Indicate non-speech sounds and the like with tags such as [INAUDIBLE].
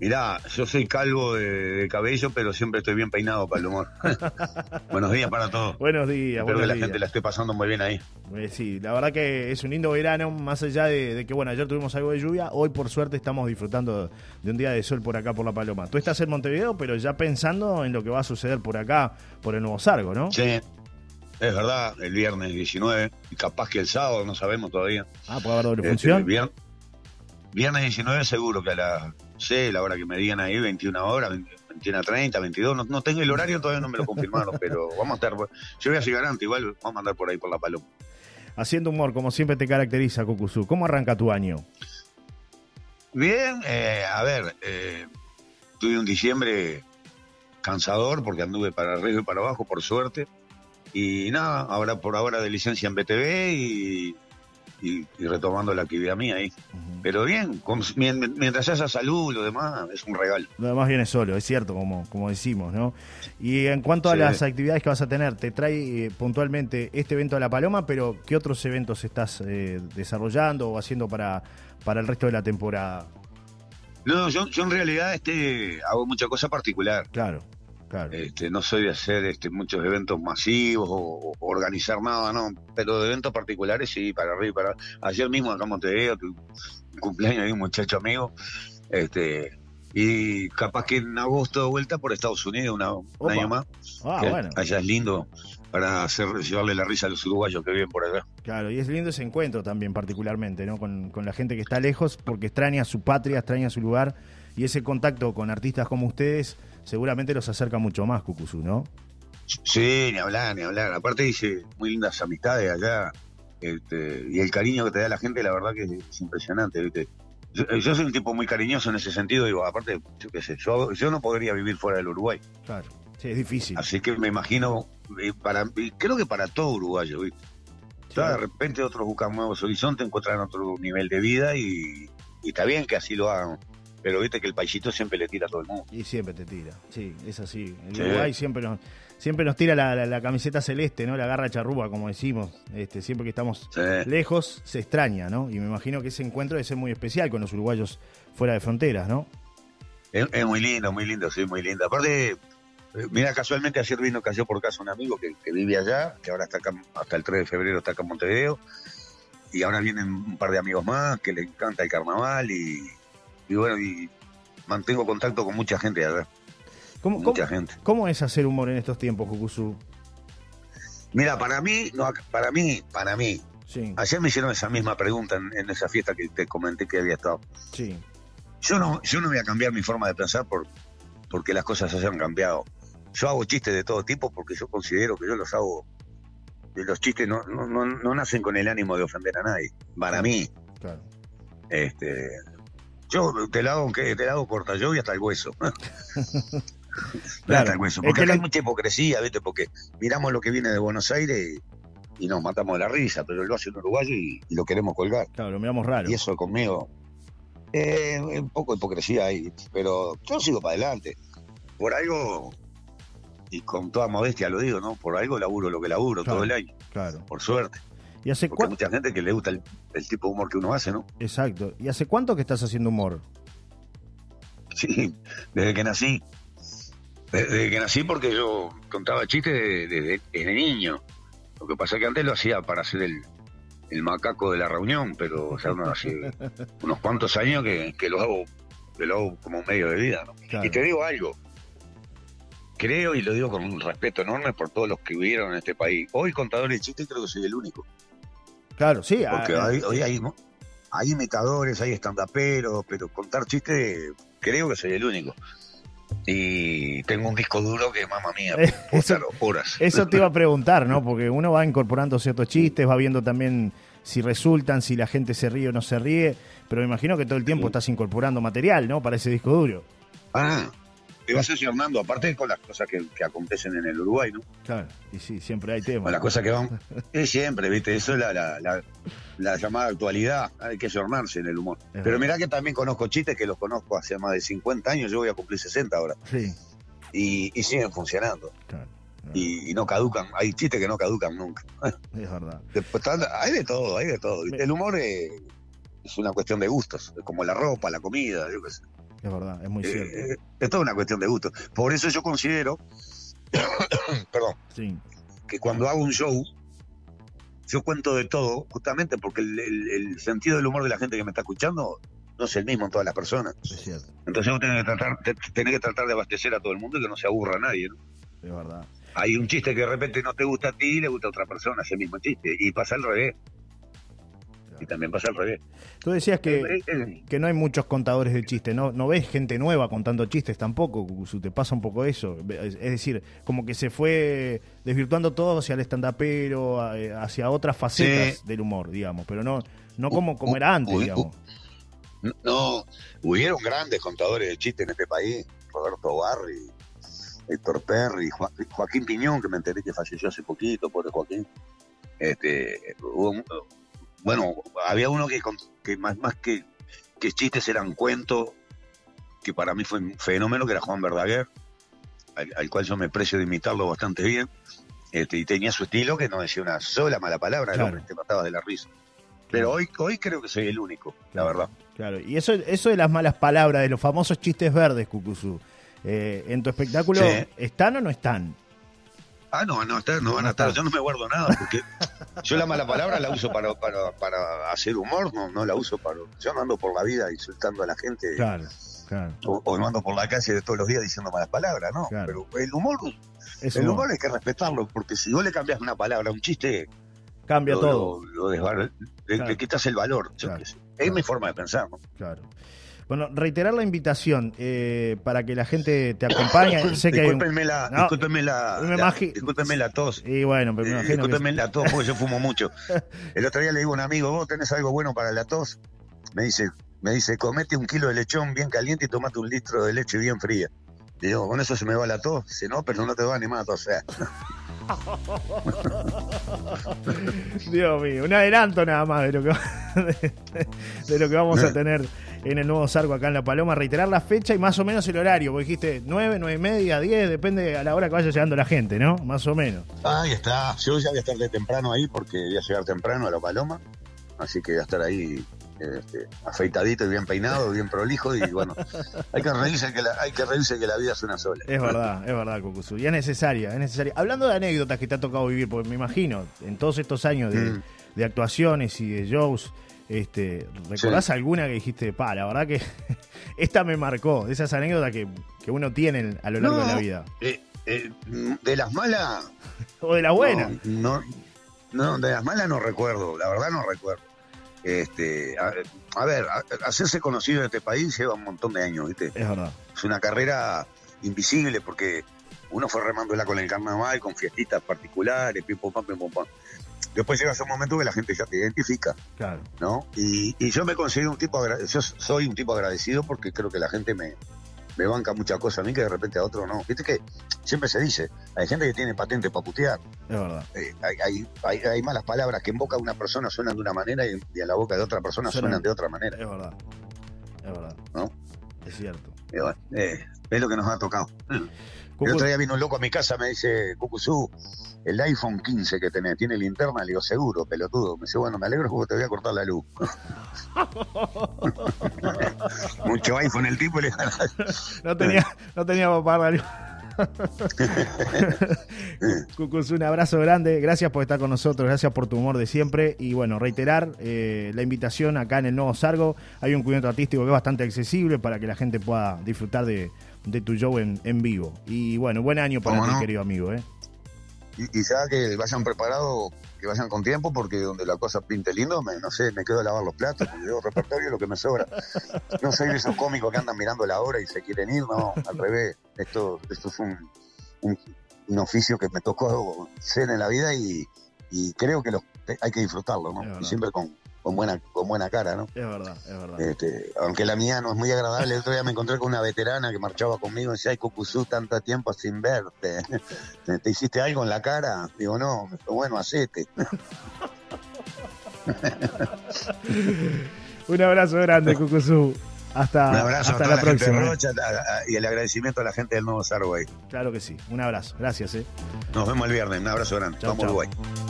Mirá, yo soy calvo de, de cabello, pero siempre estoy bien peinado para el humor. [LAUGHS] Buenos días para todos. Buenos días, Espero buenos que la días. gente la esté pasando muy bien ahí. Eh, sí, la verdad que es un lindo verano, más allá de, de que, bueno, ayer tuvimos algo de lluvia, hoy por suerte estamos disfrutando de un día de sol por acá por La Paloma. Tú estás en Montevideo, pero ya pensando en lo que va a suceder por acá, por el Nuevo Sargo, ¿no? Sí, es verdad, el viernes 19, y capaz que el sábado, no sabemos todavía. Ah, puede haber doble Este, función. vier- viernes 19 seguro que a la, sé, la hora que me digan ahí, 21 horas, 20 21 a 30, 22, no, no tengo el horario, todavía no me lo confirmaron, pero vamos a estar, yo voy a llegar antes, igual vamos a andar por ahí por la paloma. Haciendo humor, como siempre te caracteriza, Cucuzú. ¿Cómo arranca tu año? Bien, eh, a ver, eh, tuve un diciembre cansador porque anduve para arriba y para abajo, por suerte. Y nada, ahora por ahora de licencia en BTV y, y- y retomando la actividad mía ahí. Pero bien, con- mien- mientras haya salud lo demás, es un regalo. Lo demás viene solo, es cierto, como, como decimos, ¿no? Y en cuanto a Sí. las actividades que vas a tener, te trae eh, puntualmente este evento de La Paloma, pero ¿qué otros eventos estás eh, desarrollando o haciendo para, para el resto de la temporada? No, yo, yo en realidad este, hago mucha cosa particular. Claro, claro. Este, no soy de hacer este, muchos eventos masivos o, o organizar nada, no. Pero de eventos particulares sí, para arriba para Ayer mismo acá en Montevideo, tuve un cumpleaños de un muchacho amigo. Este, y capaz que en agosto de vuelta por Estados Unidos, una- un año más. ah, bueno, Allá es lindo para hacer, llevarle la risa a los uruguayos que viven por allá. claro. Y es lindo ese encuentro también, particularmente, ¿no? Con, con la gente que está lejos, porque extraña su patria, extraña su lugar, y ese contacto con artistas como ustedes seguramente los acerca mucho más, Cucuzú, ¿no? Sí, ni hablar, ni hablar. Aparte hice muy lindas amistades allá. Este, y el cariño que te da la gente, la verdad que es impresionante, ¿viste? Yo, yo soy un tipo muy cariñoso en ese sentido, digo, aparte, yo qué sé, yo, yo no podría vivir fuera del Uruguay. Claro. Sí, es difícil. Así que me imagino, eh, para, creo que para todo uruguayo, ¿viste? De repente otros buscan nuevos horizontes, encuentran otro nivel de vida y, y está bien que así lo hagan. Pero viste que el paisito siempre le tira a todo el mundo. Y siempre te tira, sí, es así. Sí. Uruguay siempre nos, siempre nos tira la, la- la camiseta celeste, ¿no? La garra charrúa, como decimos. Este, siempre que estamos Sí. lejos, se extraña, ¿no? Y me imagino que ese encuentro debe ser muy especial con los uruguayos fuera de fronteras, ¿no? Es, es muy lindo, muy lindo, sí, muy lindo. Aparte, eh, mira, casualmente ayer vino, cayó por casa un amigo que, que vive allá, que ahora está acá, hasta el 3 de febrero está acá en Montevideo, y ahora vienen un par de amigos más que le encanta el carnaval, y, y bueno, y mantengo contacto con mucha gente allá, ¿Cómo, cómo, mucha gente. cómo es hacer humor en estos tiempos, Cucuzú? Mira, para mí, no, para mí, para mí, Sí, ayer me hicieron esa misma pregunta en, en esa fiesta que te comenté que había estado. sí, Yo no, yo no voy a cambiar mi forma de pensar por, porque las cosas hayan cambiado. Yo hago chistes de todo tipo porque yo considero que yo los hago. Los chistes no, no, no, no nacen con el ánimo de ofender a nadie. Para mí, claro. este, yo te la hago, te la hago corta, yo voy hasta el hueso. Claro. [LAUGHS] hasta el hueso. Es Porque que la- hay mucha hipocresía, ¿viste? Porque miramos lo que viene de Buenos Aires y, y nos matamos de la risa, pero lo hace un uruguayo y, y lo queremos colgar. Claro, lo miramos raro. Y eso conmigo. Eh, un poco de hipocresía ahí, pero yo sigo para adelante. Por algo, y con toda modestia lo digo, ¿no? Por algo laburo lo que laburo Claro. todo el año, Claro. por suerte. ¿Y hace Porque hay mucha gente que le gusta el, el tipo de humor que uno hace, ¿no? Exacto. ¿Y hace cuánto que estás haciendo humor? Sí, desde que nací. Desde que nací porque yo contaba chistes desde, desde- desde niño. Lo que pasa es que antes lo hacía para hacer el, el macaco de la reunión, pero ya no hace [LAUGHS] unos cuantos años que, que lo hago que lo hago como medio de vida, ¿no? Claro. Y te digo algo. Creo, y lo digo con un respeto enorme por todos los que vivieron en este país. Hoy, contadores de chistes, creo que soy el único. Claro, sí. Porque ah, hoy, hoy hay, hay imitadores, hay estandaperos, pero contar chistes, creo que soy el único. Y tengo un disco duro que, mamá mía, [LAUGHS] Eh, eso- horas. Eso te iba a [LAUGHS] preguntar, ¿no? Porque uno va incorporando ciertos chistes, va viendo también si resultan, si la gente se ríe o no se ríe, pero me imagino que todo el tiempo Sí. estás incorporando material, ¿no? Para ese disco duro. Ah, te vas ayornando, aparte con las cosas que, que acontecen en el Uruguay, ¿no? Claro, y sí, siempre hay Con temas. las cosas que van. [LAUGHS] Es siempre, ¿viste? Eso es la, la, la- la llamada actualidad. Hay que ayornarse en el humor. Pero mirá que también conozco chistes que los conozco hace más de 50 años. Yo voy a cumplir 60 ahora. Sí, Y, y siguen funcionando. claro. Y, y no caducan. Hay chistes que no caducan nunca. [LAUGHS] Es verdad. Después hay de todo, hay de todo. ¿viste? El humor es, es una cuestión de gustos. Como la ropa, la comida, yo qué sé. Es verdad, es muy Eh, cierto. eh, es toda una cuestión de gusto. Por eso yo considero, [COUGHS] perdón, Sí, que cuando hago un show, yo cuento de todo, justamente porque el, el- el sentido del humor de la gente que me está escuchando no es el mismo en todas las personas. es cierto, Entonces vos tenés que tratar, te- tenés que tratar de abastecer a todo el mundo y que no se aburra a nadie. ¿no? es verdad. Hay un chiste que de repente no te gusta a ti y le gusta a otra persona, ese mismo chiste. Y pasa al revés. Y también pasa al revés. Tú decías que, que no hay muchos contadores de chistes, no, no ves gente nueva contando chistes tampoco, Cucuzú, te pasa un poco eso. Es decir, como que se fue desvirtuando todo hacia el estandapero, eh, hacia otras facetas Sí. del humor, digamos, pero no, no como, como era antes, digamos. No, hubieron grandes contadores de chistes en este país. Roberto Barri, Héctor Perry, Joa- Joaquín Piñón, que me enteré que falleció hace poquito, pobre Joaquín. Este, hubo un- bueno, había uno que, más, más que, que chistes eran cuentos, que para mí fue un fenómeno, que era Juan Verdaguer, al, al cual yo me precio de imitarlo bastante bien. Este, y tenía su estilo que no decía una sola mala palabra, Claro. hombre te mataba de la risa. Pero hoy, hoy creo que soy el único, la verdad. Claro, y eso, eso de las malas palabras, de los famosos chistes verdes, Cucuzú, eh, ¿en tu espectáculo Sí. están o no están? Ah, no, no, está- no van a estar. Yo no me guardo nada porque [LAUGHS] yo la mala palabra la uso para, para, para hacer humor, no, no la uso para. Yo no ando por la vida insultando a la gente Claro, claro. o, o no ando por la calle todos los días diciendo malas palabras, ¿no? Claro. Pero el humor, Es el humor. humor hay que respetarlo porque si vos le cambias una palabra un chiste, Cambia lo, todo. lo- lo le, Claro. le quitas el valor. yo Claro, qué sé. Es mi forma de pensar, ¿no? Claro. Bueno, reiterar la invitación eh, para que la gente te acompañe. [COUGHS] sé que hay un- Discúlpenme la, No, discúlpenme la, la- imagi- discúlpenme la tos. Y bueno, pero me Eh, que- discúlpenme la tos porque yo fumo mucho. [LAUGHS] El otro día le digo a un amigo, ¿vos tenés algo bueno para la tos? Me dice, me dice, comete un kilo de lechón bien caliente y tomate un litro de leche bien fría. Le digo, ¿con eso se me va la tos? Dice, no, pero no te va ni más a toser. [LAUGHS] Dios mío, un adelanto nada más de lo que, de, [LAUGHS] de lo que vamos a tener en el nuevo Sargo acá en La Paloma. Reiterar la fecha y más o menos el horario, porque dijiste 9, 9 y media, 10, depende a la hora que vaya llegando la gente, ¿no? Más o menos. Ahí está. Yo ya voy a estar de temprano ahí porque voy a llegar temprano a la paloma. Así que voy a estar ahí este, afeitadito y bien peinado, bien prolijo. Y bueno, [LAUGHS] hay que reírse que la, hay que reírse que la vida es una sola. Es verdad, es verdad, Cucuzú. Y es necesaria, es necesaria. Hablando de anécdotas que te ha tocado vivir, porque me imagino, en todos estos años de, Mm. De actuaciones y de shows, este, ¿recordás alguna que dijiste, pa, la verdad que [LAUGHS] esta me marcó? De esas anécdotas que, que uno tiene a lo largo No. de la vida. Eh, eh, de las malas, [LAUGHS] O de la buena. No, no, no, de las malas no recuerdo, la verdad no recuerdo. Este, a, a ver, a- hacerse conocido en este país lleva un montón de años, ¿viste? Es verdad. Es una carrera invisible porque uno fue remándola con el carnaval, con fiestitas particulares, pim pum pam, pim pum pam. Después llega un momento que la gente ya te identifica, Claro. ¿no? Y, y yo me considero un tipo yo soy un tipo agradecido porque creo que la gente me, me banca muchas cosas a mí que de repente a otro no. Viste que siempre se dice, hay gente que tiene patente para putear. Es verdad. Eh, hay, hay, hay, hay malas palabras que en boca de una persona suenan de una manera y, y en la boca de otra persona Suenan- suenan de otra manera. Es verdad. Es verdad. ¿No? Es cierto. Bueno, eh, es lo que nos ha tocado. El otro día vino un loco a mi casa, me dice, Cucuzú, el iPhone 15 que tenés, ¿tiene linterna? Le digo, seguro, pelotudo. Me dice, bueno, me alegro porque te voy a cortar la luz. [LAUGHS] Mucho iPhone el tipo le [LAUGHS] No tenía, no tenía para pagar la luz. [LAUGHS] Cucuz, un abrazo grande, gracias por estar con nosotros, gracias por tu humor de siempre y bueno, reiterar eh, la invitación acá en el Nuevo Sargo, hay un cuidado artístico que es bastante accesible para que la gente pueda disfrutar de, de tu show en, en vivo y bueno, buen año para ¿Cómo ti no? querido amigo. ¿eh? Y, y ya que vayan preparados, que vayan con tiempo, porque donde la cosa pinte lindo, me, no sé, me quedo a lavar los platos, porque yo repertorio lo que me sobra. No soy de esos cómicos que andan mirando la hora y se quieren ir, no, al revés. Esto, esto es un, un, un oficio que me tocó ser en la vida y, y creo que lo, hay que disfrutarlo, ¿no? Y siempre con, con buena, con buena cara, ¿no? Es verdad, es verdad. Este, aunque la mía no es muy agradable, el otro día me encontré con una veterana que marchaba conmigo y decía, ay, Cucuzú, tanto tiempo sin verte. [LAUGHS] ¿Te, te hiciste algo en la cara? Digo, no, bueno, hacete. [LAUGHS] Un abrazo grande, Cucuzú. Hasta, Un abrazo hasta a toda la la, gente de próxima. Rocha a- a- y el agradecimiento a la gente del Nuevo Sarway. Claro que sí. Un abrazo. Gracias, eh. Nos vemos el viernes. Un abrazo grande. Chau, Vamos chau. Uruguay.